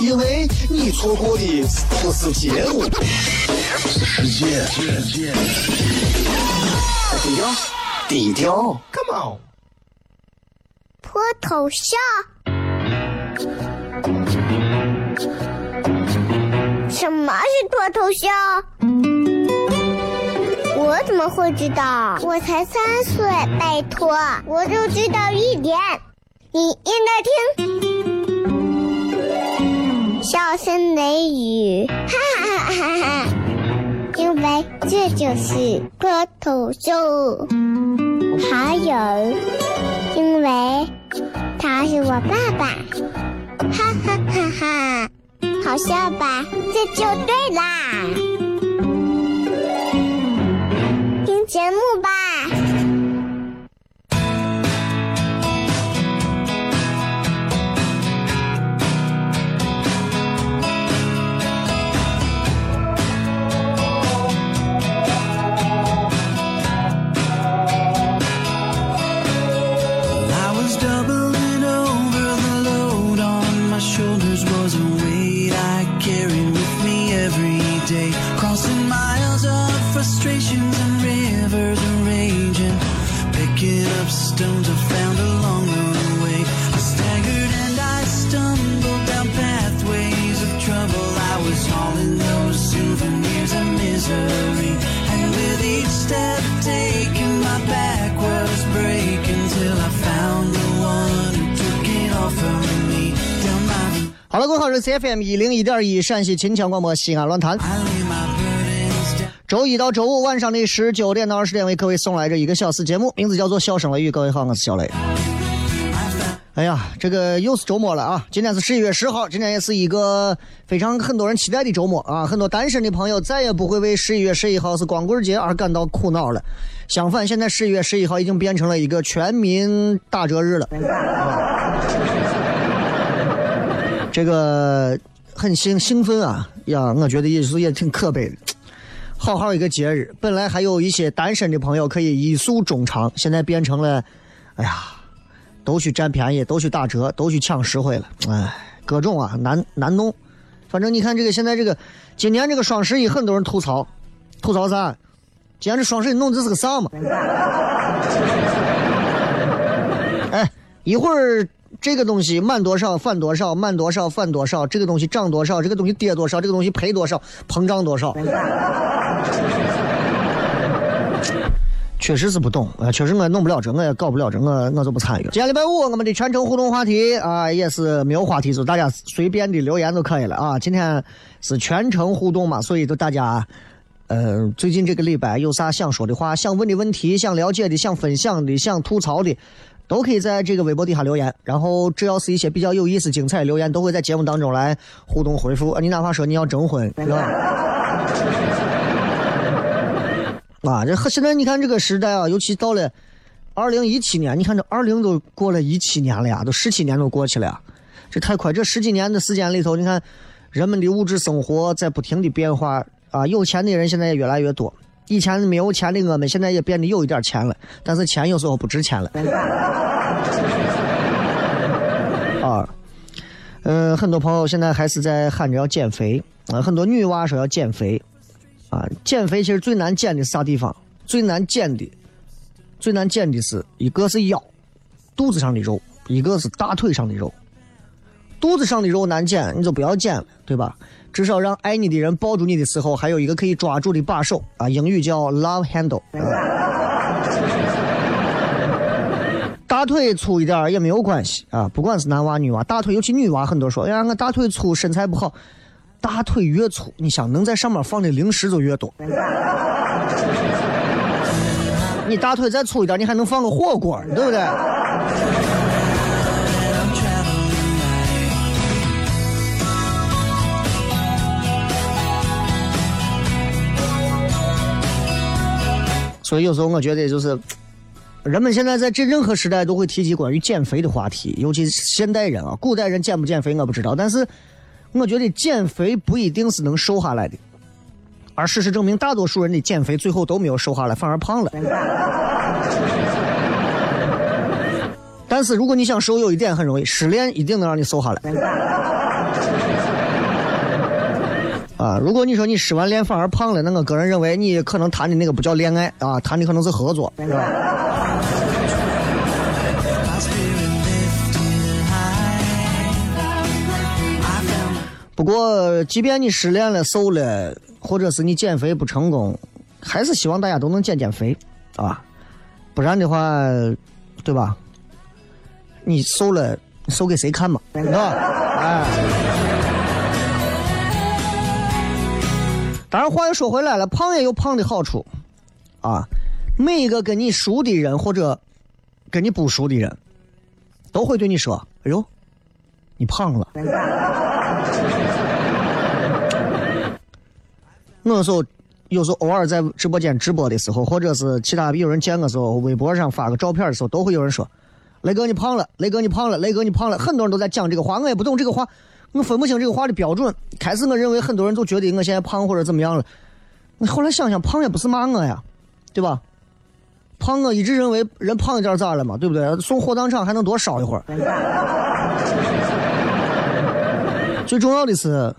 因为你错过的不是节目，是世界。低调，低调，Come on，脱头像？什么是脱头像？我怎么会知道？我才三岁，拜托，我就知道一点。你应该听，笑声雷雨，哈哈哈哈！因为这就是歌头秀。还有，因为他是我爸爸，哈哈哈哈！好笑吧？这就对啦。听节目吧。F M 一零一点一陕西秦腔广播西安论坛。周一到周五晚上的十九点到二十点，为各位送来这一个小时节目，名字叫做《笑声雷雨》。各位好，我是小雷。哎呀，这个又是周末了啊！今天是十一月十号，今天也是一个非常很多人期待的周末啊！很多单身的朋友再也不会为十一月十一号是光棍节而感到苦恼了。相反，现在十一月十一号已经变成了一个全民打折日了。这个很兴兴奋啊呀！我觉得也是也挺可悲的。好好一个节日，本来还有一些单身的朋友可以一诉衷肠，现在变成了，哎呀，都去占便宜，都去打折，都去抢实惠了。哎，各种啊难难弄。反正你看这个现在这个今年这个双十一，很多人吐槽，吐槽啥？今年这双十一弄这是个啥嘛？哎，一会儿。这个东西满多少返多少，满多少返多少。这个东西涨多少，这个东西跌多少，这个东西赔多少，膨胀多少。确实是不懂啊，确实我弄不了这，我也搞不了这，我我就不参与了。今天礼拜五，我们的全程互动话题啊，也是没有话题，就大家随便的留言就可以了啊。今天是全程互动嘛，所以就大家，呃，最近这个礼拜有啥想说的话，想问的问题，想了解的，想分享的，想吐槽的。都可以在这个微博底下留言，然后只要是一些比较有意思、精彩的留言，都会在节目当中来互动回复。你哪怕说你要征婚，是吧？啊，这和现在你看这个时代啊，尤其到了二零一七年，你看这二零都过了一七年了呀，都十七年都过去了呀，这太快！这十几年的时间里头，你看人们的物质生活在不停的变化啊，有钱的人现在也越来越多。以前没有钱的我们，现在也变得有一点钱了，但是钱有时候不值钱了。啊，嗯，很多朋友现在还是在喊着要减肥啊，很多女娃说要减肥啊，减肥其实最难减的是啥地方？最难减的，最难减的是一个是腰，肚子上的肉，一个是大腿上的肉。肚子上的肉难减，你就不要减了，对吧？至少让爱你的人抱住你的时候，还有一个可以抓住的把手啊，英语叫 love handle。大腿粗一点也没有关系啊，不管是男娃女娃，大腿尤其女娃很多说，哎呀，我大腿粗，身材不好。大腿越粗，你想能在上面放的零食就越多。你大腿再粗一点，你还能放个火锅，对不对？所以有时候我觉得就是，人们现在在这任何时代都会提及关于减肥的话题，尤其是现代人啊，古代人减不减肥我不知道，但是我觉得减肥不一定是能瘦下来的，而事实证明，大多数人的减肥最后都没有瘦下来，反而胖了。但是如果你想瘦，有一点很容易，失恋一定能让你瘦下来。啊，如果你说你失完恋反而胖了，那我个人认为你可能谈的那个不叫恋爱啊，谈的可能是合作，是吧？不过，即便你失恋了、瘦了，或者是你减肥不成功，还是希望大家都能减减肥，啊，不然的话，对吧？你瘦了，瘦给谁看嘛？是吧？哎。当然，话又说回来了，胖也有胖的好处，啊，每一个跟你熟的人或者跟你不熟的人，都会对你说：“哎呦，你胖了。”我有时候，有时候偶尔在直播间直播的时候，或者是其他有人见我时候，微博上发个照片的时候，都会有人说。雷哥，你胖了！雷哥，你胖了！雷哥，你胖了！很多人都在讲这个话，我也不懂这个话，我分不清这个话的标准。开始我认为很多人都觉得我现在胖或者怎么样了，你后来想想，胖也不是骂我呀，对吧？胖我一直认为人胖一点咋了嘛，对不对？送火葬场还能多烧一会儿。最重要的是，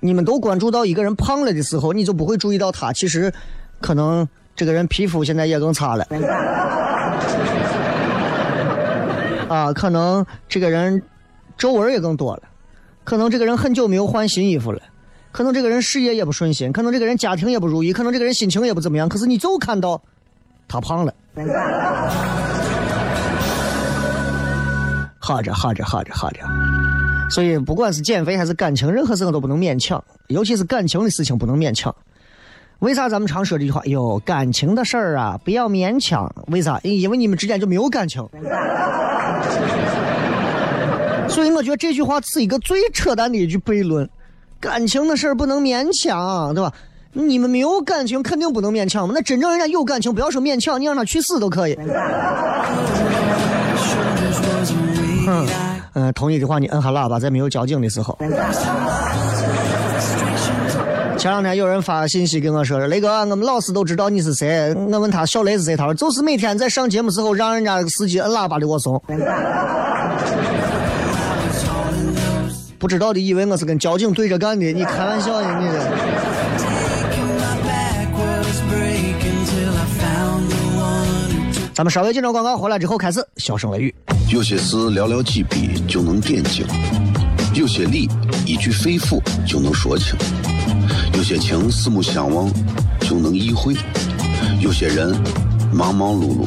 你们都关注到一个人胖了的时候，你就不会注意到他其实可能这个人皮肤现在也更差了。啊，可能这个人皱纹也更多了，可能这个人很久没有换新衣服了，可能这个人事业也不顺心，可能这个人家庭也不如意，可能这个人心情也不怎么样。可是你就看到他胖了，好着好着好着好着。所以不管是减肥还是感情，任何事情都不能勉强，尤其是感情的事情不能勉强。为啥咱们常说这句话？哟，感情的事儿啊，不要勉强。为啥？因为你们之间就没有感情。所以我觉得这句话是一个最扯淡的一句悖论。感情的事儿不能勉强，对吧？你们没有感情，肯定不能勉强嘛。那真正人家有感情，不要说勉强，你让他去死都可以。嗯嗯，同意的话你摁下喇叭，在没有交警的时候。前两天有人发信息跟我说：“雷哥，我们老师都知道你是谁。”我问他小雷是谁，他说：“就是每天在上节目时候让人家司机摁喇叭的我怂。”不知道的以为我是跟交警对着干的，你开玩笑呢？你。咱们稍微进段广告，回来之后开始笑声雷雨。有些事寥寥几笔就能点睛，有些理一句肺腑就能说清。有些情四目相望就能意会，有些人忙忙碌碌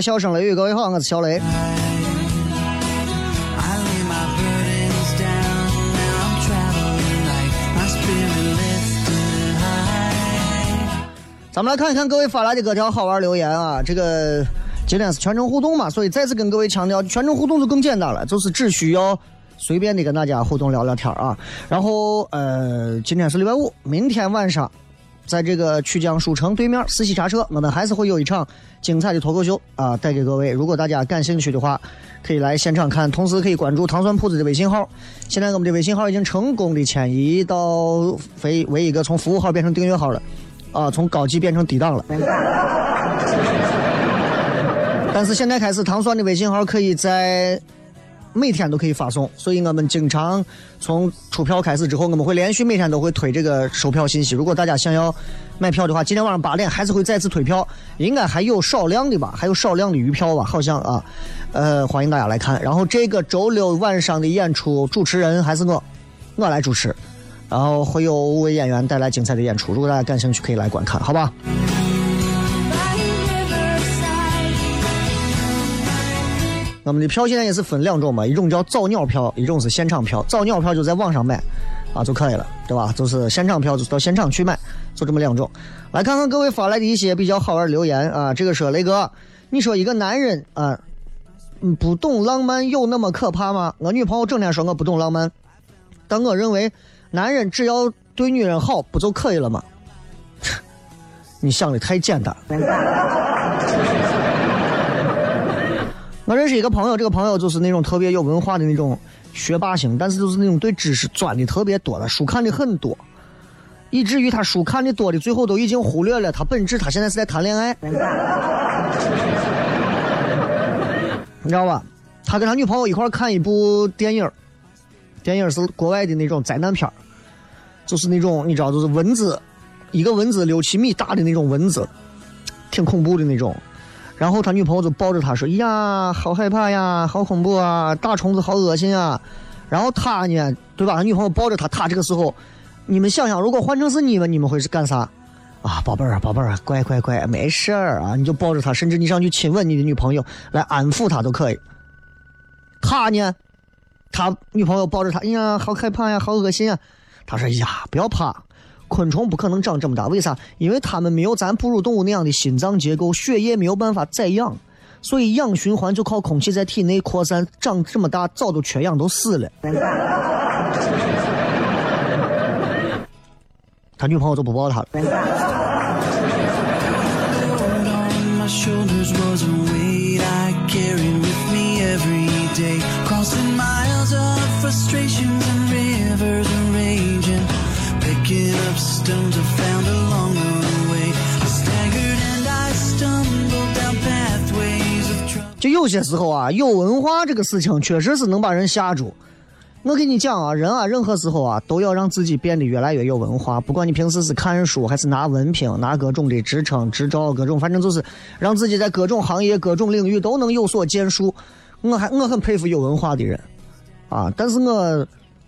来，笑声雷雨，各位好，我是小雷。咱们来看一看各位发来的各条好玩留言啊，这个今天是全程互动嘛，所以再次跟各位强调，全程互动就更简单了，就是只需要随便的跟大家互动聊聊天啊。然后呃，今天是礼拜五，明天晚上在这个曲江书城对面四喜茶社，我们还是会有一场精彩的脱口秀啊，带给各位。如果大家感兴趣的话，可以来现场看，同时可以关注糖蒜铺子的微信号。现在我们的微信号已经成功的迁移到为为一个从服务号变成订阅号了。啊，从高级变成低档了。但是现在开始，糖蒜的微信号可以在每天都可以发送，所以我们经常从出票开始之后，我们会连续每天都会推这个售票信息。如果大家想要买票的话，今天晚上八点还是会再次推票，应该还有少量的吧，还有少量的余票吧，好像啊，呃，欢迎大家来看。然后这个周六晚上的演出，主持人还是我，我来主持。然后会有五位演员带来精彩的演出，如果大家感兴趣，可以来观看，好吧？我们的票现在也是分两种嘛，一种叫早鸟票，一种是现场票。早鸟票就在网上买啊就可以了，对吧？就是现场票就是到现场去买，就这么两种。来看看各位发来的一些比较好玩的留言啊。这个说雷哥，你说一个男人啊，不懂浪漫有那么可怕吗？我女朋友整天说我不懂浪漫，但我认为。男人只要对女人好，不就可以了吗？你想的太简单。我认识一个朋友，这个朋友就是那种特别有文化的那种学霸型，但是就是那种对知识钻的特别多的，书看的很多，以至于他书看的多的，最后都已经忽略了他本质，他现在是在谈恋爱，你知道吧？他跟他女朋友一块看一部电影。电影是国外的那种灾难片就是那种你知道，就是蚊子，一个蚊子六七米大的那种蚊子，挺恐怖的那种。然后他女朋友就抱着他说：“呀，好害怕呀，好恐怖啊，大虫子好恶心啊。”然后他呢，对吧？他女朋友抱着他，他这个时候，你们想想，如果换成是你们，你们会是干啥？啊，宝贝儿啊，宝贝儿啊，乖乖乖，没事儿啊，你就抱着他，甚至你上去亲吻你的女朋友，来安抚她都可以。他呢？他女朋友抱着他，哎呀，好害怕呀，好恶心啊！他说：“呀，不要怕，昆虫不可能长这么大，为啥？因为它们没有咱哺乳动物那样的心脏结构，血液没有办法载氧，所以氧循环就靠空气在体内扩散。长这么大，早都缺氧都死了。”他女朋友就不抱他了。就有些时候啊，有文化这个事情确实是能把人吓住。我跟你讲啊，人啊，任何时候啊，都要让自己变得越来越有文化。不管你平时是看书，还是拿文凭、拿各种的职称、执照，各种，反正就是让自己在各种行业、各种领域都能有所建树。我还我很佩服有文化的人。啊！但是我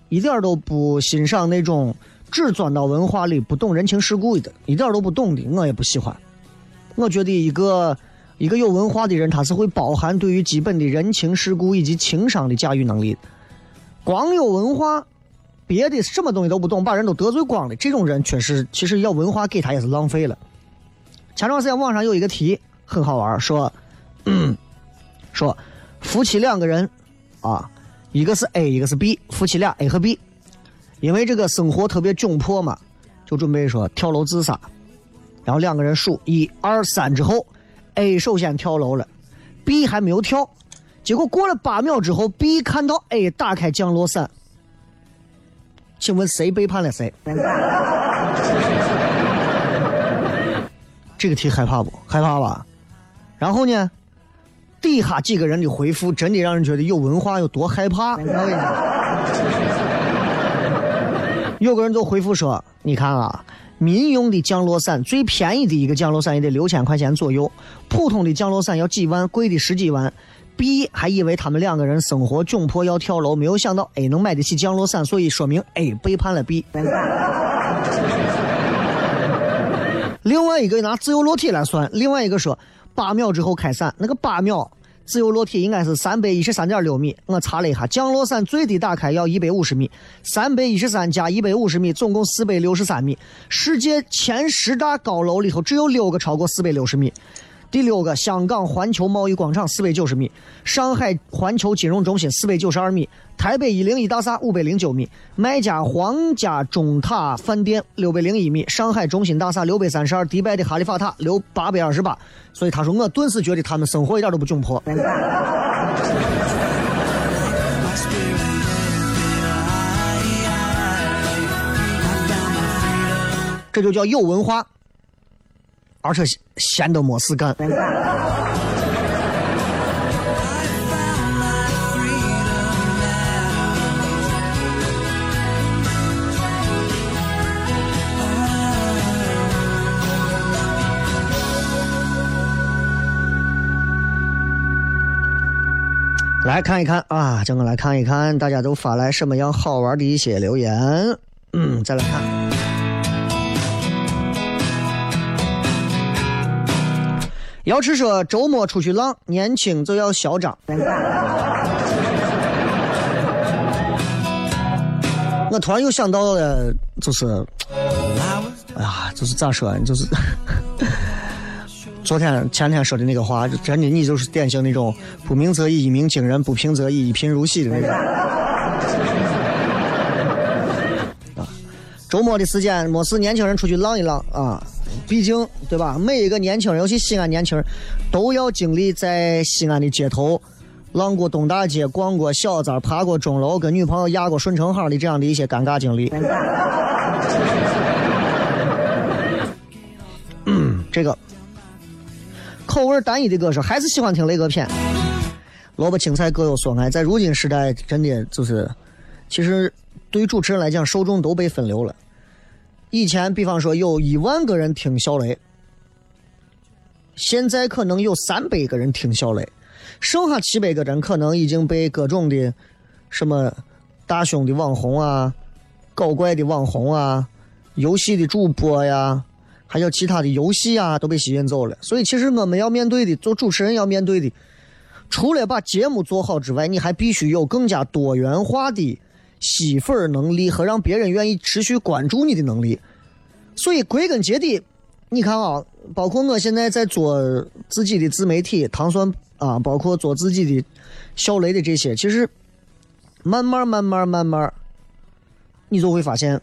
一点都不欣赏那种只钻到文化里不懂人情世故的，一点都不懂的，我也不喜欢。我觉得一个一个有文化的人，他是会包含对于基本的人情世故以及情商的驾驭能力。光有文化，别的什么东西都不懂，把人都得罪光了，这种人确实，其实要文化给他也是浪费了。前段时间网上有一个题很好玩，说嗯说夫妻两个人啊。一个是 A，一个是 B，夫妻俩 A 和 B，因为这个生活特别窘迫嘛，就准备说跳楼自杀。然后两个人数一二三之后，A 首先跳楼了，B 还没有跳。结果过了八秒之后，B 看到 A 打开降落伞，请问谁背叛了谁？这个题害怕不？害怕吧？然后呢？底下几个人的回复真的让人觉得有文化有多害怕。有个人就回复说：“你看啊，民用的降落伞最便宜的一个降落伞也得六千块钱左右，普通的降落伞要几万，贵的十几万。B 还以为他们两个人生活窘迫要跳楼，没有想到 A 能买得起降落伞，所以说明 A 背叛了 B。另外一个拿自由落体来算，另外一个说八秒之后开伞，那个八秒自由落体应该是三百一十三点六米。我查了一下，降落伞最低打开要一百五十米，三百一十三加一百五十米，总共四百六十三米。世界前十大高楼里头只有六个超过四百六十米。第六个，香港环球贸易广场四百九十米，上海环球金融中心四百九十二米，台北一零一大厦五百零九米，麦加皇家钟塔饭店六百零一米，上海中心大厦六百三十二，迪拜的哈利法塔六八百二十八。所以他说，我顿时觉得他们生活一点都不窘迫。这就叫有文化。而且闲得没事干。来看一看啊，咱们来看一看，大家都发来什么样好玩的一些留言。嗯，再来看。瑶池说：“周末出去浪，年轻就要嚣张。”我突然又想到了，就是，哎呀，就是咋说呢？就是 昨天、前天说的那个话，真的，你就是典型那种不鸣则已，一鸣惊人；不平则已，一贫如洗的那种。啊，周末的时间，没事，年轻人出去浪一浪啊。毕竟，对吧？每一个年轻人，尤其西安年轻人，都要经历在西安的街头浪过东大街、逛过小寨、爬过钟楼、跟女朋友压过顺城巷的这样的一些尴尬经历。嗯，这个口味单一的歌手还是喜欢听雷哥片。萝卜青菜各有所爱，在如今时代，真的就是，其实对于主持人来讲，受众都被分流了。以前，比方说有一万个人听小雷，现在可能有三百个人听小雷，剩下七百个人可能已经被各种的什么大胸的网红啊、搞怪的网红啊、游戏的主播呀，还有其他的游戏啊，都被吸引走了。所以，其实我们要面对的，做主持人要面对的，除了把节目做好之外，你还必须有更加多元化的。吸粉能力和让别人愿意持续关注你的能力，所以归根结底，你看啊，包括我现在在做自己的自媒体糖蒜啊，包括做自己的小雷的这些，其实慢慢慢慢慢慢，你就会发现，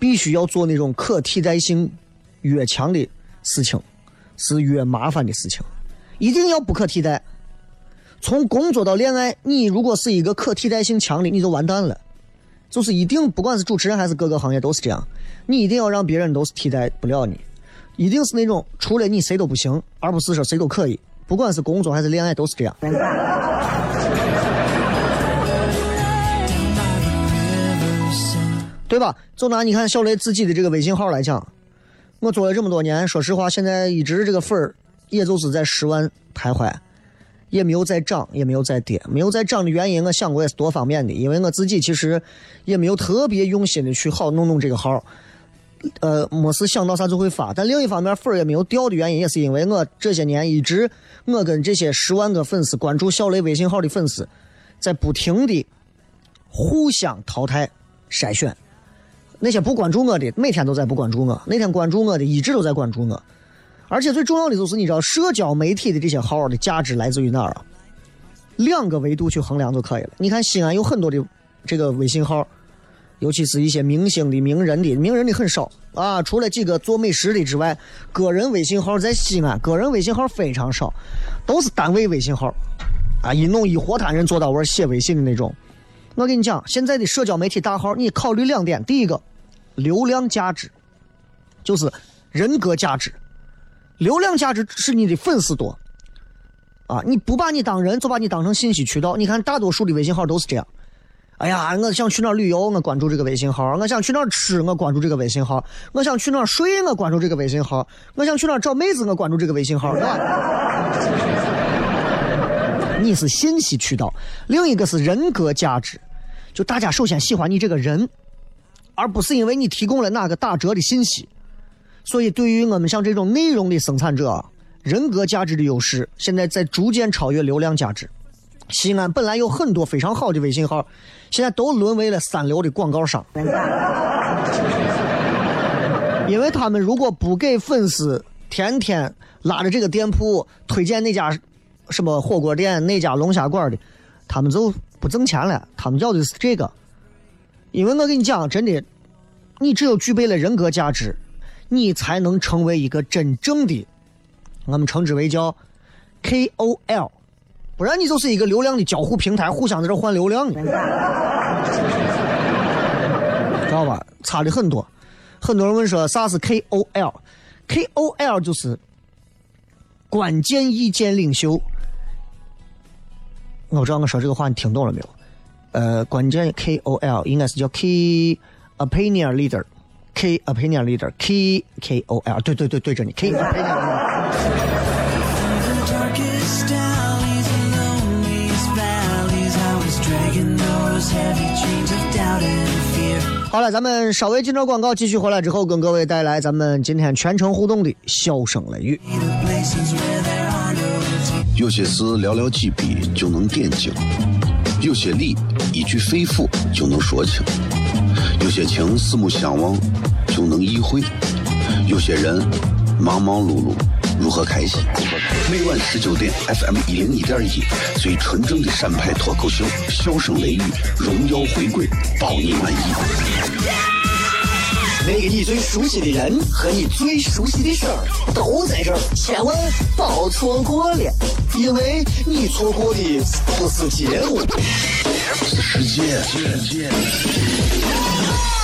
必须要做那种可替代性越强的事情，是越麻烦的事情，一定要不可替代。从工作到恋爱，你如果是一个可替代性强的，你就完蛋了。就是一定，不管是主持人还是各个行业都是这样，你一定要让别人都是替代不了你，一定是那种除了你谁都不行，而不是说谁都可以。不管是工作还是恋爱都是这样，对吧？就拿你看小雷自己的这个微信号来讲，我做了这么多年，说实话，现在一直这个粉儿也就是在十万徘徊。也没有再涨，也没有再跌。没有再涨的原因，我想过也是多方面的。因为我自己其实也没有特别用心的去好弄弄这个号，呃，没事想到啥就会发。但另一方面，粉儿也没有掉的原因，也是因为我这些年一直我跟这些十万个粉丝关注小雷微信号的粉丝，在不停的互相淘汰筛选。那些不关注我的，每天都在不关注我；那天关注我的，一直都在关注我。而且最重要的就是，你知道社交媒体的这些号的价值来自于哪儿啊？两个维度去衡量就可以了。你看西安有很多的这个微信号，尤其是一些明星的、名人的，名人的很少啊。除了几个做美食的之外，个人微信号在西安，个人微信号非常少，都是单位微信号啊，一弄一活摊人坐到玩写微信的那种。我跟你讲，现在的社交媒体大号，你考虑两点：第一个，流量价值，就是人格价值。流量价值是你的粉丝多，啊，你不把你当人，就把你当成信息渠道。你看大多数的微信号都是这样，哎呀，我想去哪儿旅游，我关注这个微信号；我想去哪儿吃，我关注这个微信号；我想去哪儿睡，我关注这个微信号；我想去哪儿找妹子，我关注这个微信号。你是信息渠道，另一个是人格价值。就大家首先喜欢你这个人，而不是因为你提供了哪个打折的信息。所以，对于我们像这种内容的生产者，人格价值的优势现在在逐渐超越流量价值。西安本来有很多非常好的微信号，现在都沦为了三流的广告商，因为他们如果不给粉丝天天拉着这个店铺推荐那家什么火锅店、那家龙虾馆的，他们就不挣钱了。他们要的是这个，因为我跟你讲，真的，你只有具备了人格价值，你才能成为一个真正的，我们称之为叫 KOL。不然你就是一个流量的交互平台，互相在这换流量的，知道吧？差的很多。很多人问说啥是 KOL？KOL 就是关键意见领袖。我不知道我说这个话你听懂了没有？呃，关键 KOL 应该是叫 Key Opinion K opinion leader K K O L，对对对对着你 K opinion leader。好了，咱们稍微进着广告，继续回来之后，跟各位带来咱们今天全程互动的笑声雷雨。有些事寥寥几笔就能点睛，有些力一句肺腑就能说清。有些情四目相望就能意会，有些人忙忙碌碌如何开心？每晚十九点，FM 一零一点一，最纯正的陕派脱口秀，笑声雷雨，荣耀回归，包你满意。那个你最熟悉的人和你最熟悉的事儿都在这儿，千万别错过了，因为你错过的不是节目，是世界。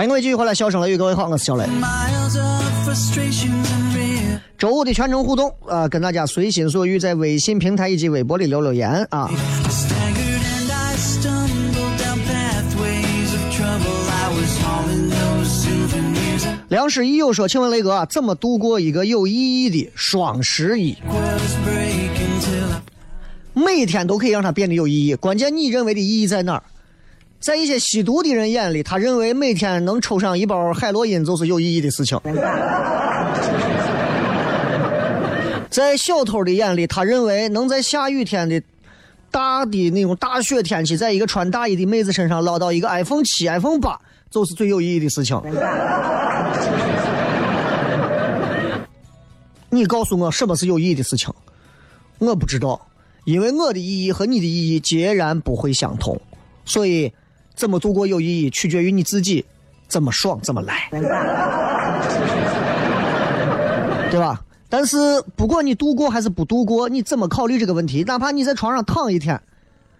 欢迎各位继续回来，笑声雷雨，各位好，我是小雷。周五的全程互动啊、跟大家随心所欲在微信平台以及微博里留留言啊。良师一友说：“请问雷哥、啊，怎么度过一个有意义的双十一？每天都可以让它变得有意义，关键你认为的意义在哪儿？”在一些吸毒的人眼里，他认为每天能抽上一包海洛因就是有意义的事情。在小偷的眼里，他认为能在下雨天的大的那种大雪天气，在一个穿大衣的妹子身上捞到一个 iPhone 七、iPhone 八，就是最有意义的事情。你告诉我什么是有意义的事情？我不知道，因为我的意义和你的意义截然不会相同，所以怎么度过有意义，取决于你自己怎么爽怎么来，对吧？但是不管你度过还是不度过，你怎么考虑这个问题？哪怕你在床上躺一天，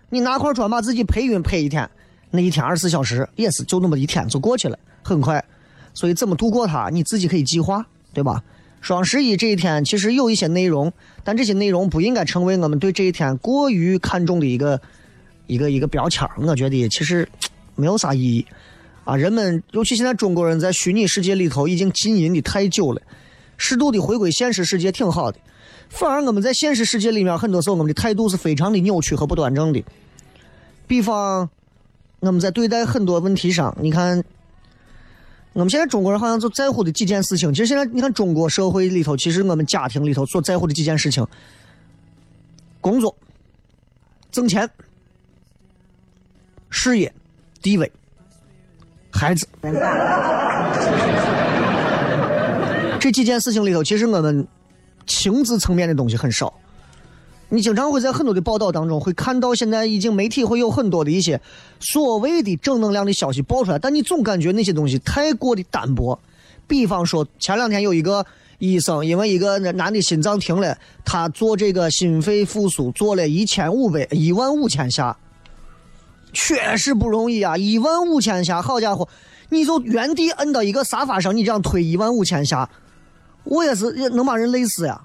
你拿块砖把自己拍晕拍一天，那一天二十四小时也是就那么一天就过去了，很快。所以怎么度过它，你自己可以计划，对吧？双十一这一天其实有一些内容，但这些内容不应该成为我们对这一天过于看重的一个一个一个标签我觉得其实 没有啥意义啊，人们尤其现在中国人在虚拟世界里头已经浸淫的太久了，适度的回归现实世界挺好的。反而我们在现实世界里面，很多时候我们的态度是非常的扭曲和不端正的。比方，我们在对待很多问题上，你看，我们现在中国人好像就在乎的几件事情。其实现在你看中国社会里头，其实我们家庭里头所在乎的几件事情：工作、挣钱、事业、地位、孩子。这几件事情里头，其实我们情志层面的东西很少。你经常会在很多的报道当中会看到，现在已经媒体会有很多的一些所谓的正能量的消息爆出来，但你总感觉那些东西太过的单薄。比方说，前两天有一个医生因为一个男的心脏停了，他做这个心肺复苏做了一千五百一万五千下，确实不容易啊！一万五千下，好家伙，你就原地摁到一个沙发上，你这样推一万五千下，我也是能把人累死呀！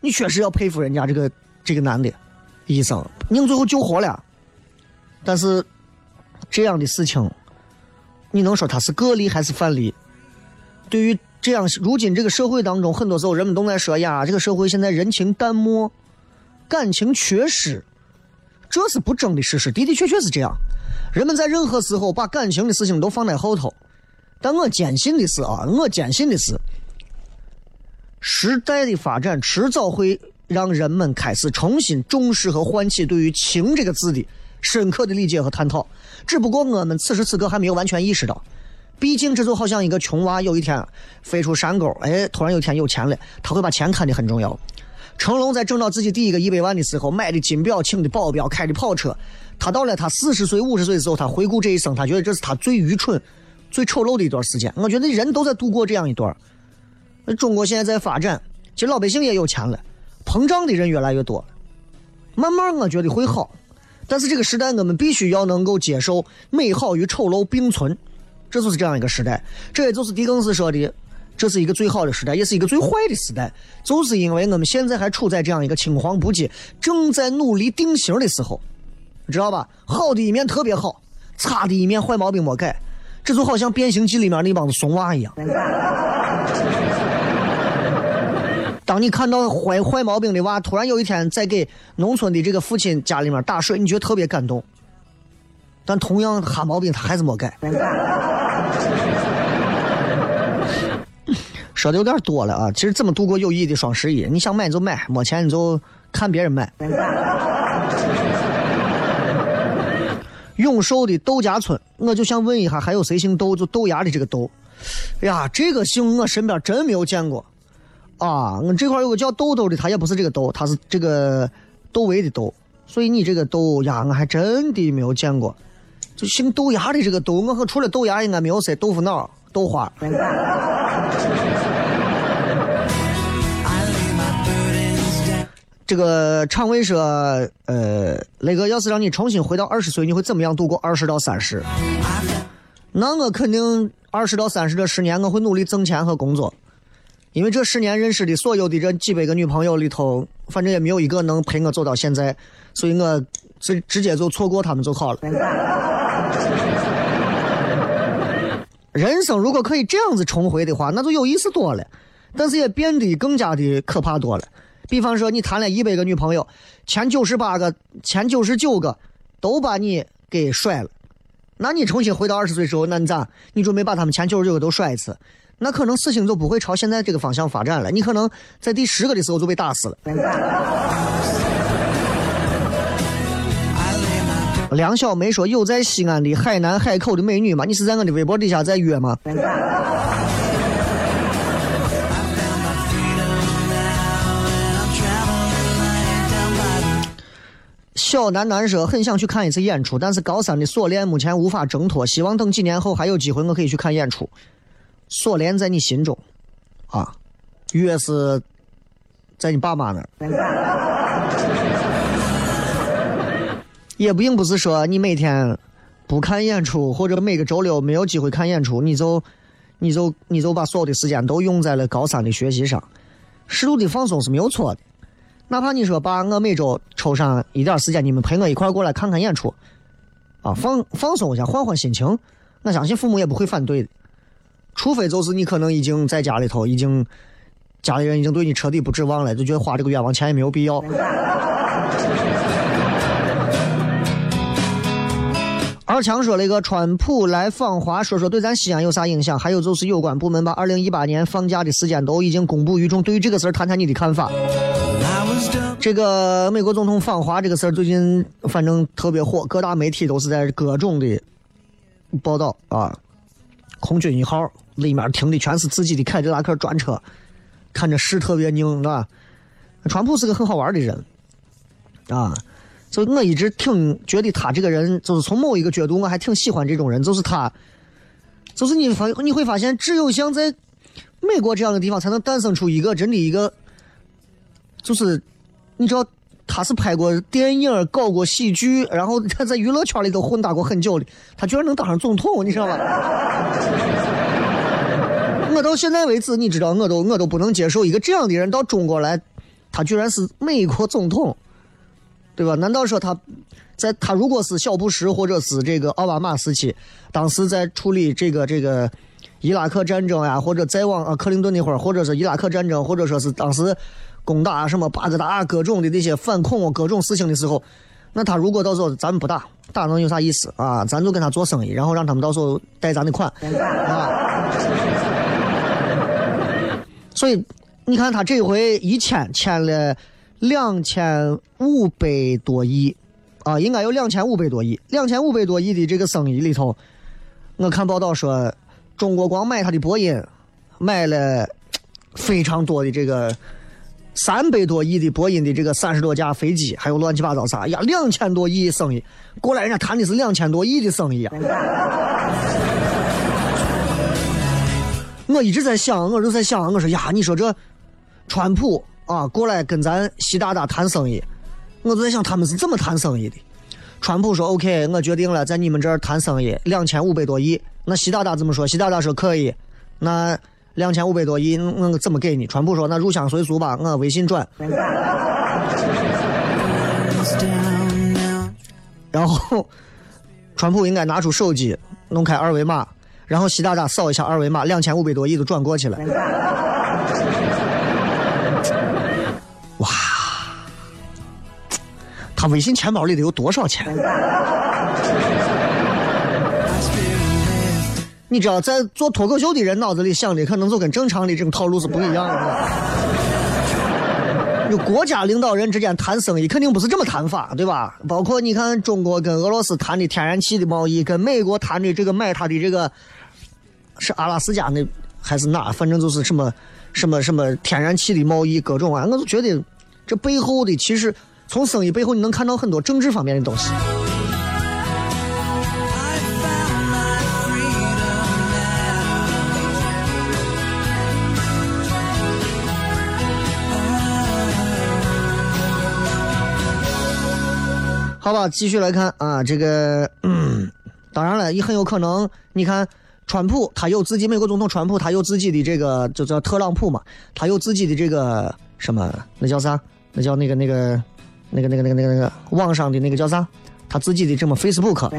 你确实要佩服人家这个。这个男的医生，宁最后救活了，但是这样的事情，你能说他是个例还是范例？对于这样如今这个社会当中，很多时候人们都在说呀，这个社会现在人情淡漠，感情缺失，这是不争的事实，的的确确是这样。人们在任何时候把感情的事情都放在后头，但我坚信的是啊，我坚信的是，时代的发展迟早会。让人们开始重新重视和唤起对于“情”这个字的深刻的理解和探讨，只不过我们此时此刻还没有完全意识到。毕竟这就好像一个穷娃，有一天飞出山沟，哎，突然有一天有钱了，他会把钱看得很重要。成龙在挣到自己第一个一百万的时候，买的金表、请的保镖、开的跑车，他到了他四十岁、五十岁的时候，他回顾这一生，他觉得这是他最愚蠢、最丑陋的一段时间。我觉得人都在度过这样一段。中国现在在发展，其实老百姓也有钱了。膨胀的人越来越多了，慢慢我觉得会好，但是这个时代我们必须要能够接受美好与丑陋并存，这就是这样一个时代。这也就是狄更斯说的，这是一个最好的时代，也是一个最坏的时代，就是因为我们现在还处在这样一个青黄不接、正在努力定型的时候，知道吧？好的一面特别好，差的一面坏毛病没改，这就好像变形记里面那帮子怂娃一样。当你看到坏坏毛病的娃突然有一天在给农村的这个父亲家里面打水，你觉得特别感动。但同样哈毛病他还是没改。说的有点多了啊！其实怎么度过有意义的双十一？你想买你就买，没钱你就看别人买。永寿的豆家村，我就想问一下，还有谁姓豆？就豆芽的这个豆。哎呀，这个姓我身边真没有见过。啊，我这块有个叫豆豆的，他也不是这个豆，他是这个窦唯的豆，所以你这个豆芽我还真的没有见过。就姓豆芽的这个豆，我和除了豆芽应该没有谁豆腐脑、豆花。这个厂卫说，呃，那个要是让你重新回到二十岁，你会怎么样度过二十到三十？那我肯定二十到三十这十年，我会努力挣钱和工作。因为这十年认识的所有的这几百个女朋友里头，反正也没有一个能陪我走到现在，所以我直直接就错过他们就好了。人生如果可以这样子重回的话，那就有意思多了，但是也变得更加的可怕多了。比方说，你谈了一百个女朋友，前九十八个、前九十九个都把你给甩了，那你重新回到二十岁时候，那你咋？你准备把他们前九十九个都甩一次？那可能事情就不会朝现在这个方向发展了。你可能在第十个的时候就被打死了。梁小梅说：“有在西安的海南海口的美女吗？你是在我的微博底下在约吗？”小楠楠说：“很想去看一次演出，但是高三的锁链目前无法挣脱，希望等几年后还有机会，我可以去看演出。”锁链在你心中，啊，月是在你爸妈那儿，也并不是说你每天不看演出，或者每个周六没有机会看演出，你就你就你就把所有的时间都用在了高三的学习上，适度的放松是没有错的。哪怕你说把我每周抽上一点时间，你们陪我一块过来看看演出，啊，放放松一下，换换心情，我相信父母也不会反对的，除非就是你可能已经在家里头已经家里人已经对你彻底不指望了，就觉得花这个冤枉钱也没有必要。二强说了一个川普来访华，说说对咱西安有啥影响？还有就是有关部门把二零一八年放假的时间都已经公布于众，对于这个事儿谈谈你的看法。这个美国总统访华这个事儿最近反正特别火，各大媒体都是在各种的报道啊。空军一号里面停的全是自己的凯迪拉克专车，看着是特别拧啊。川普是个很好玩的人啊，所以我一直挺觉得他这个人，就是从某一个角度我还挺喜欢这种人，就是他，就是你发你会发现，只有像在美国这样的地方，才能诞生出一个真的一个，就是你知道他是拍过电影、搞过喜剧，然后他在娱乐圈里头混打过很久的，他居然能当上总统，你知道吧？我到现在为止，你知道，我都我都不能接受一个这样的人到中国来，他居然是美国总统，对吧？难道说他在他如果是小布什或者是这个奥巴马时期，当时在处理这个这个伊拉克战争呀，或者再往啊克林顿那会儿，或者是伊拉克战争，或者说是当时攻打什么巴格达各种的那些反恐各种事情的时候，那他如果到时候咱们不打，打能有啥意思啊？咱就跟他做生意，然后让他们到时候贷咱的款啊。所以你看他这回一签签了两千五百多亿啊，应该有两千五百多亿，两千五百多亿的这个生意里头，我看报道说，中国光买他的波音买了非常多的这个三百多亿的波音的这个三十多架飞机，还有乱七八糟啥呀，两千多亿生意，过来人家谈的是两千多亿的生意啊。我一直在想，我就在想，我说呀，你说这川普啊过来跟咱习大大谈生意，我就在想他们是怎么谈生意的。川普说 OK，我决定了在你们这儿谈生意，两千五百多亿。那习大大怎么说？习大大说可以。那两千五百多亿，我怎么给你？川普说那入乡随俗吧，我微信转。然后川普应该拿出手机弄开二维码，然后习大大扫一下二维码，两千五百多亿都转过去了。哇，他微信钱包里得有多少钱？你知道，在做脱口秀的人脑子里想的可能就跟正常的这种套路是不一样的。有国家领导人之间谈生意，肯定不是这么谈法，对吧？包括你看，中国跟俄罗斯谈的天然气的贸易，跟美国谈的这个买它的这个是阿拉斯加那还是哪？反正就是什么什么什么天然气的贸易，各种啊，我就觉得这背后的其实从生意背后你能看到很多政治方面的东西。好吧，继续来看啊，这个，嗯，当然了，也很有可能，你看，川普他有自己，美国总统川普他有自己的这个，就叫特朗普嘛，他有自己的这个什么，那叫啥？那叫那个那个那个那个那个那个那个网上的那个叫啥？他自己的什么 Facebook 啊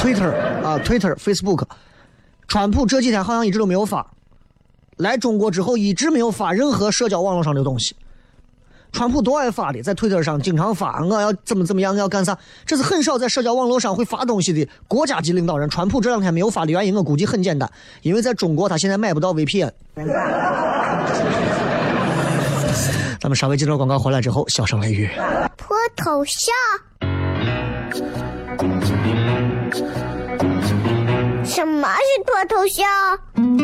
，Twitter 啊，Twitter、Facebook，川普这几天好像一直都没有发，来中国之后一直没有发任何社交网络上的东西。川普多爱发的，在推特上经常发，我要怎么怎么样，要干啥？这是很少在社交网络上会发东西的国家级领导人。川普这两天没有发的原因，我估计很简单，因为在中国他现在买不到 VPN。咱们稍微接着广告回来之后，小声雷雨。脱头像？什么是脱头像？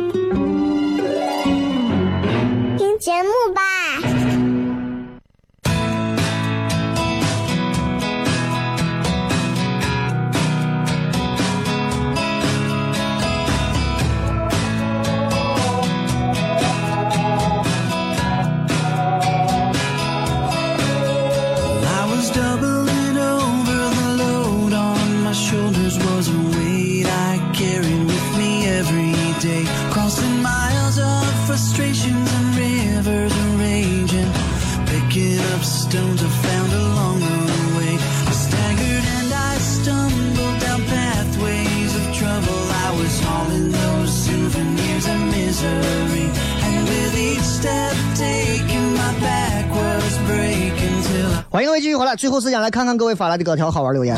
节目吧。欢迎各位继续回来，最后时间来看看各位发来的各条好玩留言，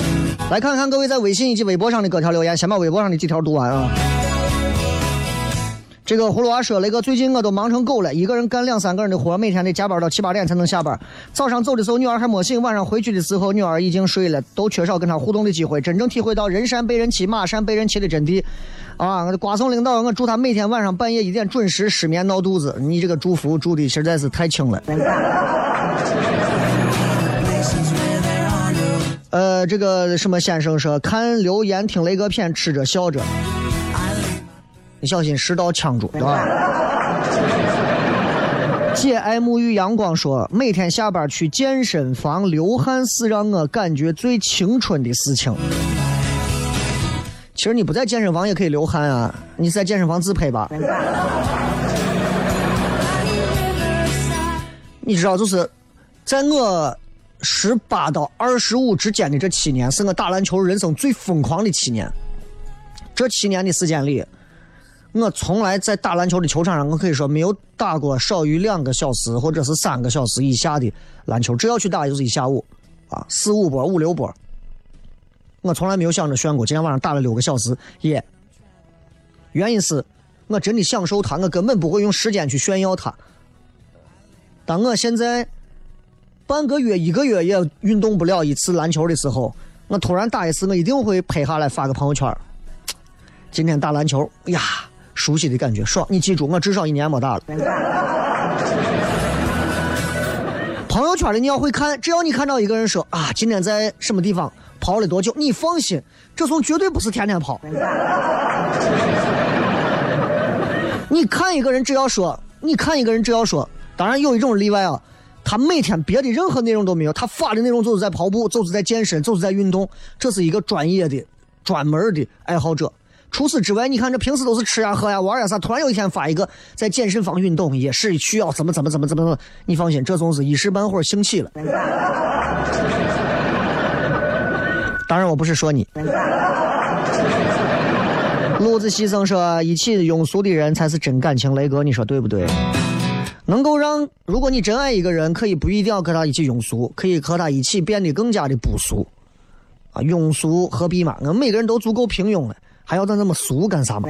来看看各位在微信以及微博上的各条留言。先把微博上的几条读完啊。这个葫芦娃说：“雷哥，最近我都忙成狗了，一个人干两三个人的活，每天得加班到七八点才能下班。早上走的时候女儿还没醒，晚上回去的时候女儿已经睡了，都缺少跟她互动的机会，真正体会到人善被人欺，马善被人骑的真谛。啊，我瓜怂领导，我祝他每天晚上半夜一点准时失眠闹肚子。你这个祝福祝的实在是太轻了。”呃，这个什么先生说看留言听雷哥片吃着笑着，你小心食道呛住，对吧？姐爱沐浴阳光说，每天下班去健身房流汗是让我感觉最青春的事情。其实你不在健身房也可以流汗啊，你在健身房自拍吧？你知道，就是在我十八到二十五之间的这七年，是我打篮球人生最疯狂的七年。这七年的时间里，我从来在打篮球的球场上，我可以说没有打过少于两个小时或者是三个小时以下的篮球。只要去打，就是一下午，啊，四五波、五六波。我从来没有想着炫过，今天晚上打了六个小时，耶。原因是我真的享受它，我根本不会用时间去炫耀它。当我现在半个月、一个月也运动不了一次篮球的时候，我突然打一次，我一定会拍下来发个朋友圈。今天打篮球，哎呀，熟悉的感觉，爽！你记住，我至少一年没打了。朋友圈里你要会看，只要你看到一个人说啊，今天在什么地方跑了多久，你放心，这从绝对不是天天跑。你看一个人，只要说，你看一个人，只要说，当然有一种例外啊，他每天别的任何内容都没有，他发的内容就是在跑步，就是在健身，就是在运动，这是一个专业的、专门的爱好者。除此之外，你看这平时都是吃呀、喝呀、玩呀啥，突然有一天发一个在健身房运动，也是需要怎么怎么怎么怎么怎么，你放心，这总是一时半会儿兴起了。当然，我不是说你。路子牺牲说，一起庸俗的人才是真感情。雷哥，你说对不对？能够让，如果你真爱一个人，可以不一定要跟他一起庸俗，可以和他一起变得更加的不俗。啊，庸俗何必嘛？我们每个人都足够平庸了，还要咱那么俗干啥嘛？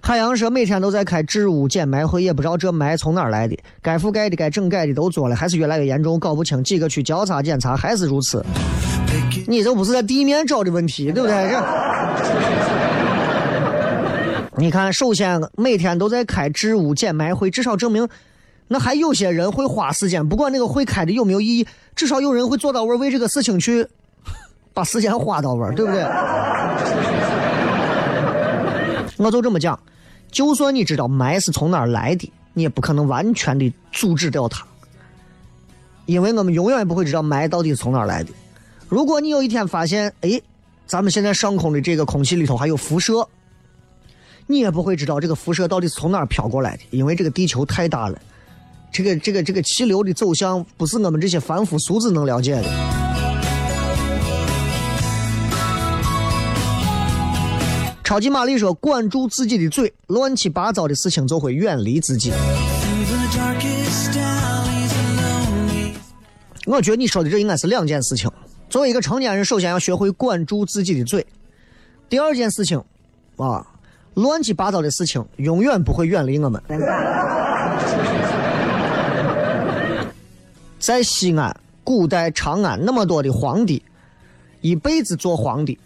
海洋说每天都在开置物捡埋会，也不知道这霾从哪儿来的，该覆盖的、该整改的都做了，还是越来越严重，搞不清几个区交叉检查还是如此。你这不是在地面找的问题，对不对？这，你看，首先每天都在开置物捡埋会，至少证明那还有些人会花时间，不管那个会开的有没有意义，至少有人会做到位，为这个事情去 把时间花到位，对不对？我就这么讲，就算你知道霾是从哪儿来的，你也不可能完全的阻止掉它，因为我们永远不会知道霾到底是从哪儿来的。如果你有一天发现，哎，咱们现在上空的这个空气里头还有辐射，你也不会知道这个辐射到底是从哪儿飘过来的，因为这个地球太大了，这个这个这个气流的走向不是我们这些凡夫俗子能了解的。超级玛丽说：“管住自己的嘴，乱七八糟的事情就会远离自己。我觉得你说的这应该是两件事情。作为一个成年人，首先要学会管住自己的嘴。第二件事情，啊，乱七八糟的事情永远不会远离我们。在西安、古代长安那么多的皇帝，一辈子做皇帝，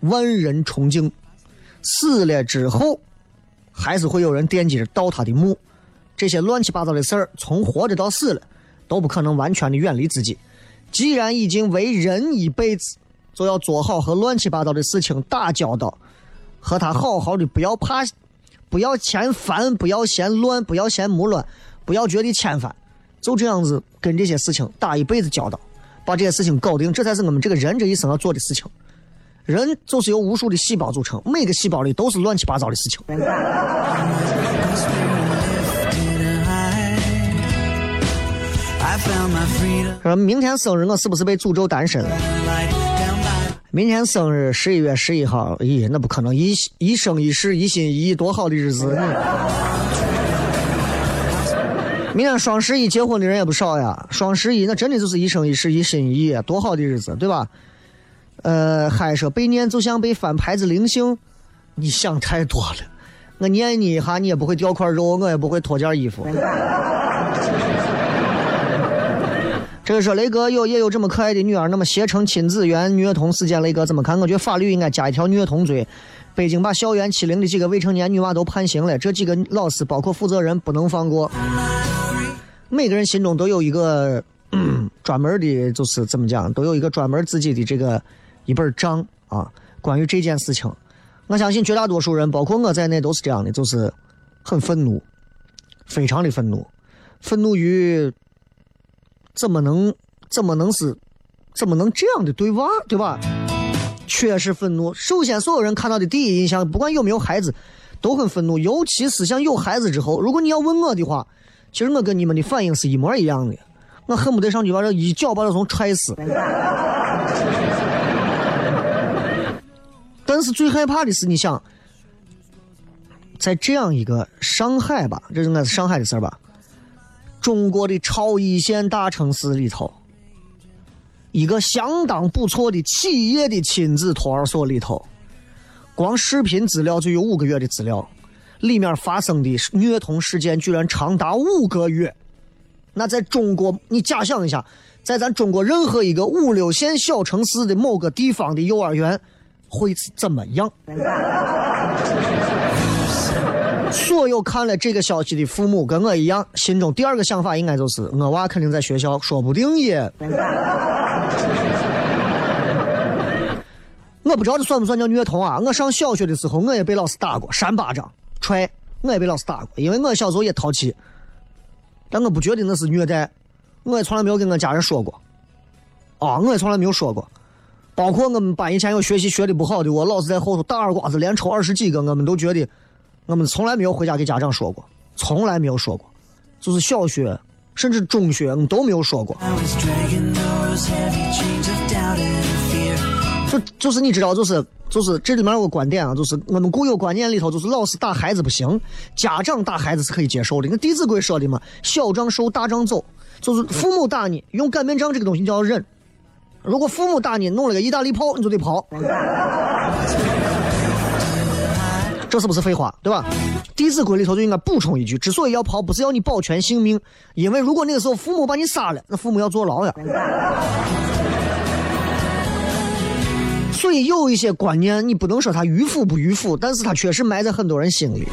万人崇敬，死了之后，还是会有人惦记着盗他的墓。这些乱七八糟的事儿，从活着到死了，都不可能完全的远离自己。既然已经为人一辈子，就要做好和乱七八糟的事情打交道，和他好好的，不要怕，不要嫌烦，不要嫌乱，不要嫌木乱，不要觉得牵烦，就这样子跟这些事情打一辈子交道，把这些事情搞定，这才是我们这个人这一生要做的事情。人就是由无数的细胞组成，每个细胞里都是乱七八糟的事情。说明天生日我是不是被诅咒单身了明天生日十一月十一号，咦，那不可能，一一生一世，一心一意，多好的日子！明天双十一结婚的人也不少呀，双十一那真的就是一生一世，一心一意，多好的日子，对吧？呃，还说被念就像被翻牌子灵性，你想太多了。我念你一下，你也不会掉块肉，我也不会脱件衣服。这个说雷哥有也有这么可爱的女儿，那么携程亲子园虐童事件，雷哥怎么看？我觉得法律应该加一条虐童罪。北京把校园欺凌的几个未成年女娃都判刑了，这几个老师包括负责人不能放过。每个人心中都有一个、嗯专门的，就是怎么讲，都有一个专门自己的这个一本账啊。关于这件事情，我相信绝大多数人，包括我在内，都是这样的，就是很愤怒，非常的愤怒，愤怒于怎么能怎么能是怎么能这样的对娃，对吧？确实愤怒。首先，所有人看到的第一印象，不管有没有孩子，都很愤怒。尤其是像有孩子之后，如果你要问我的话，其实我跟你们的反应是一模一样的。我恨不得上去把这一脚把这从踹死。但是最害怕的是，你想，在这样一个上海吧，这应该是上海的事儿吧？中国的超一线大城市里头，一个相当不错的企业的亲子托儿所里头，光视频资料就有五个月的资料，里面发生的虐童事件居然长达五个月。那在中国，你假想一下，在咱中国任何一个五六线小城市的某个地方的幼儿园，会是怎么样？所有看了这个消息的父母跟我一样，心中第二个想法应该就是我娃肯定在学校，说不定也。我不知道这算不算叫虐童啊？我上小学的时候，我也被老师打过，扇巴掌、踹，我也被老师打过，因为我小时候也淘气。但我不觉得那是虐待，我也从来没有跟我家人说过。啊，我也从来没有说过。包括我们班以前有学习学的不好的，我老师在后头大耳刮子，连抽二十几个，我们都觉得，我们从来没有回家给家长说过，从来没有说过，就是小学甚至中学，我们都没有说过。就就是你知道，就是就是这里面有个观点啊，就是我们固有观念里头，就是老师打孩子不行，家长打孩子是可以接受的。那《弟子规》说的嘛，小仗受，大仗走，就是父母打你，用擀面杖这个东西你就要忍。如果父母打你，弄了个意大利炮，你就得跑。这是不是废话，对吧？《弟子规》里头就应该补充一句：之所以要跑，不是要你保全性命，因为如果那个时候父母把你杀了，那父母要坐牢呀。所以有一些观念，你不能说它迂腐不迂腐，但是它确实埋在很多人心里。